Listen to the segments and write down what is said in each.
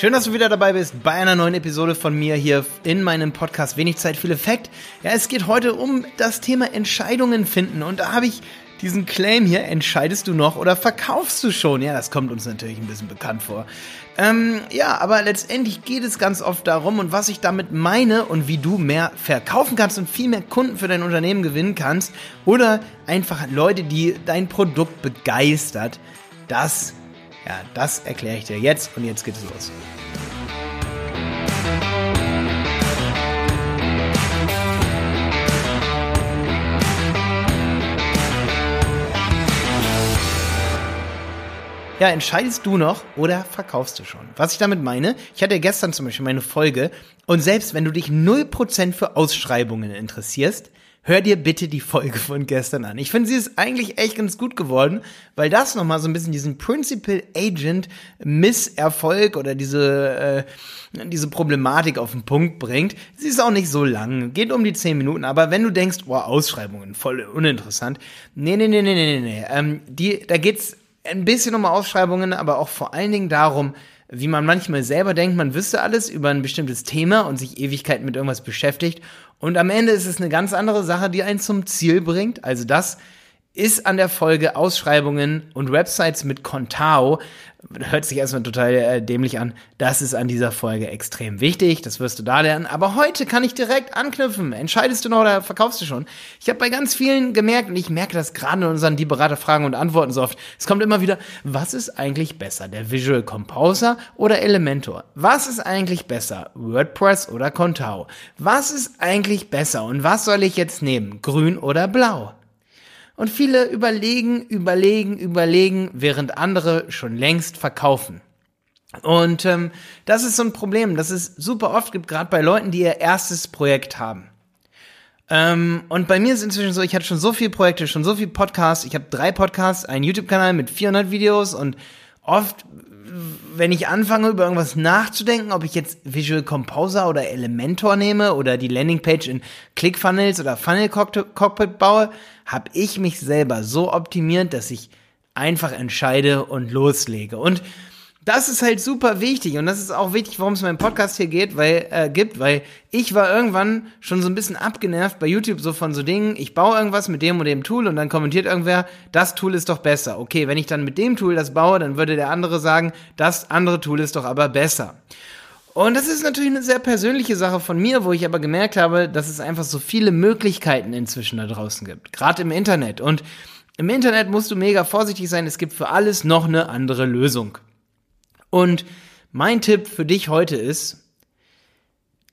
Schön, dass du wieder dabei bist bei einer neuen Episode von mir hier in meinem Podcast Wenig Zeit, viel Effekt. Ja, es geht heute um das Thema Entscheidungen finden und da habe ich diesen Claim hier, entscheidest du noch oder verkaufst du schon? Ja, das kommt uns natürlich ein bisschen bekannt vor. Ähm, ja, aber letztendlich geht es ganz oft darum und was ich damit meine und wie du mehr verkaufen kannst und viel mehr Kunden für dein Unternehmen gewinnen kannst oder einfach Leute, die dein Produkt begeistert, das ja, das erkläre ich dir jetzt und jetzt geht es los. Ja, entscheidest du noch oder verkaufst du schon? Was ich damit meine, ich hatte gestern zum Beispiel meine Folge und selbst wenn du dich 0% für Ausschreibungen interessierst, hör dir bitte die Folge von gestern an. Ich finde, sie ist eigentlich echt ganz gut geworden, weil das nochmal so ein bisschen diesen Principal Agent Misserfolg oder diese, äh, diese Problematik auf den Punkt bringt. Sie ist auch nicht so lang, geht um die 10 Minuten, aber wenn du denkst, boah, Ausschreibungen, voll uninteressant. Nee, nee, nee, nee, nee, nee. Ähm, die, da geht's ein bisschen um Ausschreibungen, aber auch vor allen Dingen darum, wie man manchmal selber denkt, man wüsste alles über ein bestimmtes Thema und sich Ewigkeiten mit irgendwas beschäftigt. Und am Ende ist es eine ganz andere Sache, die einen zum Ziel bringt. Also das ist an der Folge Ausschreibungen und Websites mit Contao hört sich erstmal total äh, dämlich an. Das ist an dieser Folge extrem wichtig. Das wirst du da lernen. Aber heute kann ich direkt anknüpfen. Entscheidest du noch oder verkaufst du schon? Ich habe bei ganz vielen gemerkt, und ich merke das gerade in unseren Die Berater Fragen und Antworten so oft. Es kommt immer wieder, was ist eigentlich besser? Der Visual Composer oder Elementor? Was ist eigentlich besser? WordPress oder Contao? Was ist eigentlich besser? Und was soll ich jetzt nehmen? Grün oder blau? Und viele überlegen, überlegen, überlegen, während andere schon längst verkaufen. Und ähm, das ist so ein Problem, das es super oft gibt, gerade bei Leuten, die ihr erstes Projekt haben. Ähm, und bei mir ist inzwischen so, ich hatte schon so viele Projekte, schon so viele Podcasts. Ich habe drei Podcasts, einen YouTube-Kanal mit 400 Videos und oft wenn ich anfange, über irgendwas nachzudenken, ob ich jetzt Visual Composer oder Elementor nehme oder die Landingpage in ClickFunnels oder Funnel Cockpit baue, habe ich mich selber so optimiert, dass ich einfach entscheide und loslege. Und das ist halt super wichtig und das ist auch wichtig, warum es meinen Podcast hier geht, weil äh, gibt, weil ich war irgendwann schon so ein bisschen abgenervt bei YouTube so von so Dingen, ich baue irgendwas mit dem und dem Tool und dann kommentiert irgendwer, das Tool ist doch besser. Okay, wenn ich dann mit dem Tool das baue, dann würde der andere sagen, das andere Tool ist doch aber besser. Und das ist natürlich eine sehr persönliche Sache von mir, wo ich aber gemerkt habe, dass es einfach so viele Möglichkeiten inzwischen da draußen gibt, gerade im Internet und im Internet musst du mega vorsichtig sein, es gibt für alles noch eine andere Lösung. Und mein Tipp für dich heute ist,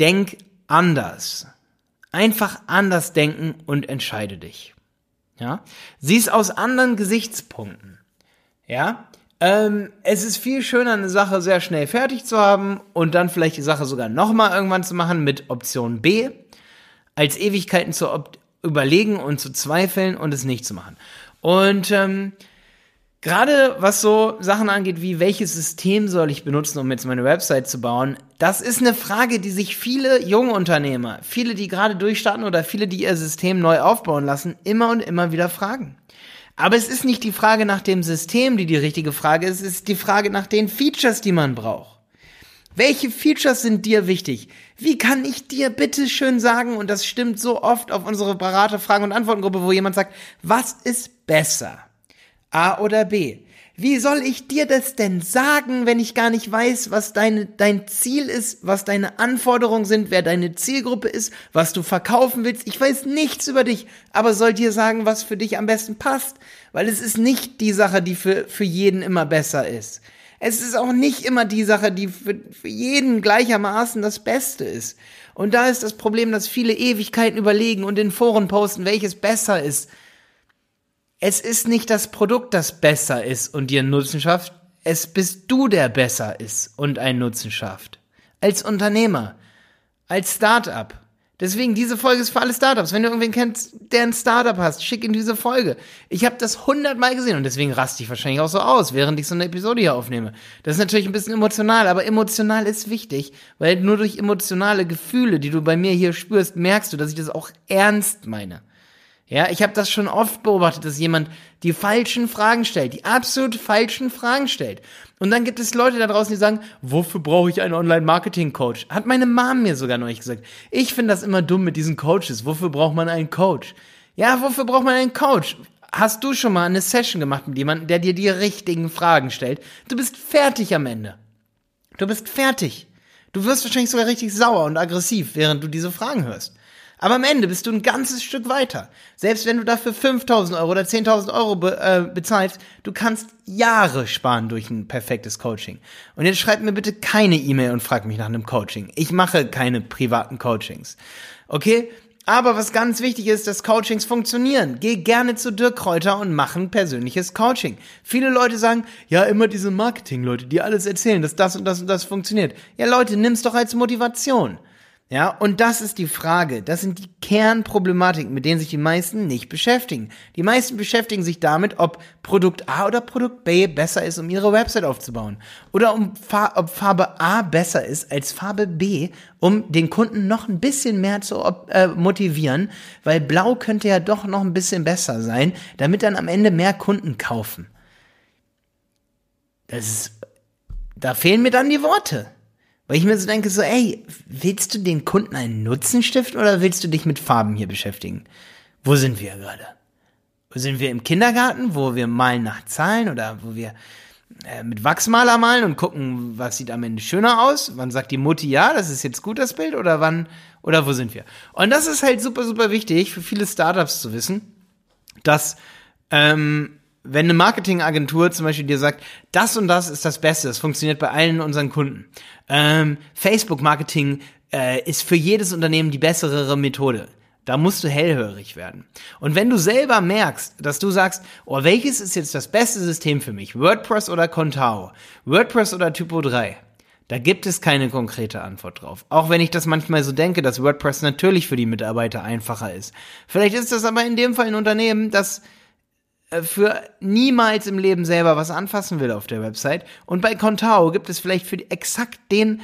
denk anders. Einfach anders denken und entscheide dich. Ja? Sieh es aus anderen Gesichtspunkten. Ja? Ähm, es ist viel schöner, eine Sache sehr schnell fertig zu haben und dann vielleicht die Sache sogar nochmal irgendwann zu machen mit Option B, als Ewigkeiten zu überlegen und zu zweifeln und es nicht zu machen. Und ähm, Gerade was so Sachen angeht, wie welches System soll ich benutzen, um jetzt meine Website zu bauen, das ist eine Frage, die sich viele junge Unternehmer, viele, die gerade durchstarten oder viele, die ihr System neu aufbauen lassen, immer und immer wieder fragen. Aber es ist nicht die Frage nach dem System, die die richtige Frage ist, es ist die Frage nach den Features, die man braucht. Welche Features sind dir wichtig? Wie kann ich dir bitte schön sagen, und das stimmt so oft auf unsere Berater-Fragen- und Antwortengruppe, wo jemand sagt, was ist besser? A oder B? Wie soll ich dir das denn sagen, wenn ich gar nicht weiß, was deine, dein Ziel ist, was deine Anforderungen sind, wer deine Zielgruppe ist, was du verkaufen willst? Ich weiß nichts über dich, aber soll dir sagen, was für dich am besten passt, weil es ist nicht die Sache, die für, für jeden immer besser ist. Es ist auch nicht immer die Sache, die für, für jeden gleichermaßen das Beste ist. Und da ist das Problem, dass viele Ewigkeiten überlegen und in Foren posten, welches besser ist. Es ist nicht das Produkt, das besser ist und dir einen Nutzen schafft. Es bist du, der besser ist und einen Nutzen schafft. Als Unternehmer. Als Startup. Deswegen, diese Folge ist für alle Startups. Wenn du irgendwen kennst, der ein Startup hast, schick ihm diese Folge. Ich habe das hundertmal gesehen und deswegen raste ich wahrscheinlich auch so aus, während ich so eine Episode hier aufnehme. Das ist natürlich ein bisschen emotional, aber emotional ist wichtig, weil nur durch emotionale Gefühle, die du bei mir hier spürst, merkst du, dass ich das auch ernst meine. Ja, ich habe das schon oft beobachtet, dass jemand die falschen Fragen stellt, die absolut falschen Fragen stellt. Und dann gibt es Leute da draußen, die sagen, wofür brauche ich einen Online-Marketing-Coach? Hat meine Mom mir sogar neulich gesagt. Ich finde das immer dumm mit diesen Coaches. Wofür braucht man einen Coach? Ja, wofür braucht man einen Coach? Hast du schon mal eine Session gemacht mit jemandem, der dir die richtigen Fragen stellt? Du bist fertig am Ende. Du bist fertig. Du wirst wahrscheinlich sogar richtig sauer und aggressiv, während du diese Fragen hörst. Aber am Ende bist du ein ganzes Stück weiter. Selbst wenn du dafür 5000 Euro oder 10.000 Euro be äh, bezahlst, du kannst Jahre sparen durch ein perfektes Coaching. Und jetzt schreib mir bitte keine E-Mail und frag mich nach einem Coaching. Ich mache keine privaten Coachings. Okay? Aber was ganz wichtig ist, dass Coachings funktionieren. Geh gerne zu Dirk Kräuter und mach ein persönliches Coaching. Viele Leute sagen, ja, immer diese Marketing-Leute, die alles erzählen, dass das und das und das funktioniert. Ja, Leute, nimm's doch als Motivation. Ja, und das ist die Frage. Das sind die Kernproblematiken, mit denen sich die meisten nicht beschäftigen. Die meisten beschäftigen sich damit, ob Produkt A oder Produkt B besser ist, um ihre Website aufzubauen. Oder um, ob Farbe A besser ist als Farbe B, um den Kunden noch ein bisschen mehr zu äh, motivieren, weil Blau könnte ja doch noch ein bisschen besser sein, damit dann am Ende mehr Kunden kaufen. Das ist, da fehlen mir dann die Worte. Weil ich mir so denke, so, ey, willst du den Kunden einen Nutzen stiften oder willst du dich mit Farben hier beschäftigen? Wo sind wir gerade? Sind wir im Kindergarten, wo wir malen nach Zahlen oder wo wir äh, mit Wachsmaler malen und gucken, was sieht am Ende schöner aus? Wann sagt die Mutti, ja, das ist jetzt gut, das Bild? Oder wann, oder wo sind wir? Und das ist halt super, super wichtig für viele Startups zu wissen, dass ähm, wenn eine Marketingagentur zum Beispiel dir sagt, das und das ist das Beste, das funktioniert bei allen unseren Kunden. Ähm, Facebook-Marketing äh, ist für jedes Unternehmen die bessere Methode. Da musst du hellhörig werden. Und wenn du selber merkst, dass du sagst, oh, welches ist jetzt das beste System für mich? WordPress oder Contao? WordPress oder Typo 3? Da gibt es keine konkrete Antwort drauf. Auch wenn ich das manchmal so denke, dass WordPress natürlich für die Mitarbeiter einfacher ist. Vielleicht ist das aber in dem Fall ein Unternehmen, das für niemals im Leben selber was anfassen will auf der Website. Und bei Contao gibt es vielleicht für exakt den,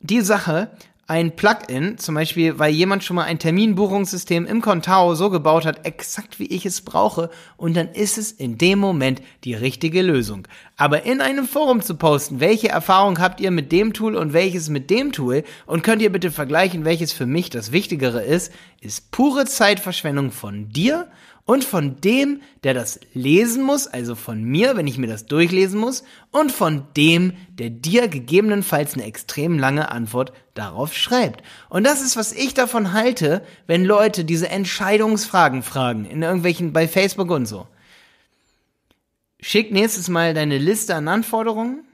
die Sache ein Plugin, zum Beispiel, weil jemand schon mal ein Terminbuchungssystem im Contao so gebaut hat, exakt wie ich es brauche, und dann ist es in dem Moment die richtige Lösung. Aber in einem Forum zu posten, welche Erfahrung habt ihr mit dem Tool und welches mit dem Tool, und könnt ihr bitte vergleichen, welches für mich das Wichtigere ist, ist pure Zeitverschwendung von dir und von dem, der das lesen muss, also von mir, wenn ich mir das durchlesen muss, und von dem, der dir gegebenenfalls eine extrem lange Antwort darauf schreibt. Und das ist, was ich davon halte, wenn Leute diese Entscheidungsfragen fragen, in irgendwelchen, bei Facebook und so. Schick nächstes Mal deine Liste an Anforderungen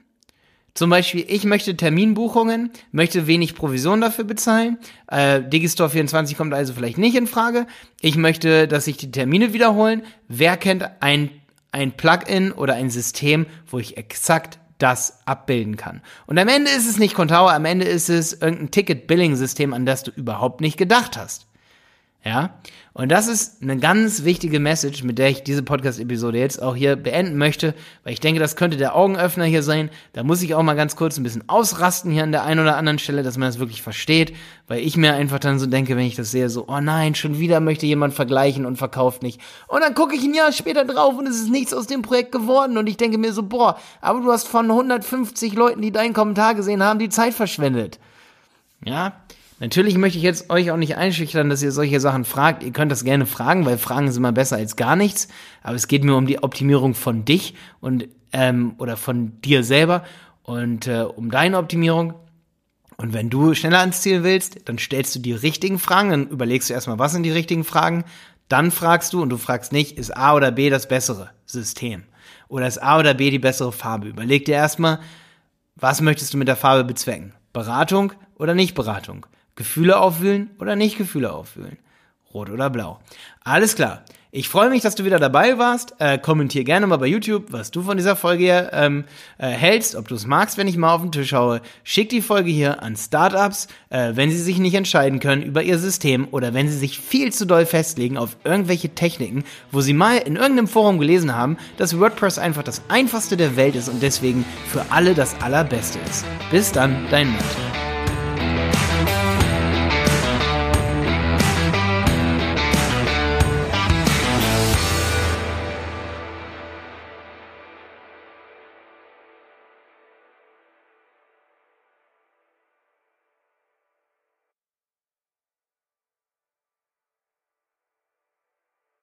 zum Beispiel, ich möchte Terminbuchungen, möchte wenig Provision dafür bezahlen. Äh, Digistore 24 kommt also vielleicht nicht in Frage. Ich möchte, dass sich die Termine wiederholen. Wer kennt ein, ein Plugin oder ein System, wo ich exakt das abbilden kann? Und am Ende ist es nicht Contao, am Ende ist es irgendein Ticket-Billing-System, an das du überhaupt nicht gedacht hast. Ja? Und das ist eine ganz wichtige Message, mit der ich diese Podcast-Episode jetzt auch hier beenden möchte, weil ich denke, das könnte der Augenöffner hier sein. Da muss ich auch mal ganz kurz ein bisschen ausrasten hier an der einen oder anderen Stelle, dass man das wirklich versteht, weil ich mir einfach dann so denke, wenn ich das sehe, so, oh nein, schon wieder möchte jemand vergleichen und verkauft nicht. Und dann gucke ich ein Jahr später drauf und es ist nichts aus dem Projekt geworden und ich denke mir so, boah, aber du hast von 150 Leuten, die deinen Kommentar gesehen haben, die Zeit verschwendet. Ja, Natürlich möchte ich jetzt euch auch nicht einschüchtern, dass ihr solche Sachen fragt. Ihr könnt das gerne fragen, weil Fragen sind immer besser als gar nichts. Aber es geht mir um die Optimierung von dich und ähm, oder von dir selber und äh, um deine Optimierung. Und wenn du schneller ans Ziel willst, dann stellst du die richtigen Fragen, dann überlegst du erstmal, was sind die richtigen Fragen. Dann fragst du und du fragst nicht, ist A oder B das bessere System? Oder ist A oder B die bessere Farbe? Überleg dir erstmal, was möchtest du mit der Farbe bezwecken? Beratung oder nicht Beratung? Gefühle aufwühlen oder nicht Gefühle aufwühlen? Rot oder blau? Alles klar. Ich freue mich, dass du wieder dabei warst. Äh, kommentier gerne mal bei YouTube, was du von dieser Folge hier ähm, äh, hältst, ob du es magst, wenn ich mal auf den Tisch haue. Schick die Folge hier an Startups, äh, wenn sie sich nicht entscheiden können über ihr System oder wenn sie sich viel zu doll festlegen auf irgendwelche Techniken, wo sie mal in irgendeinem Forum gelesen haben, dass WordPress einfach das einfachste der Welt ist und deswegen für alle das allerbeste ist. Bis dann, dein Matt.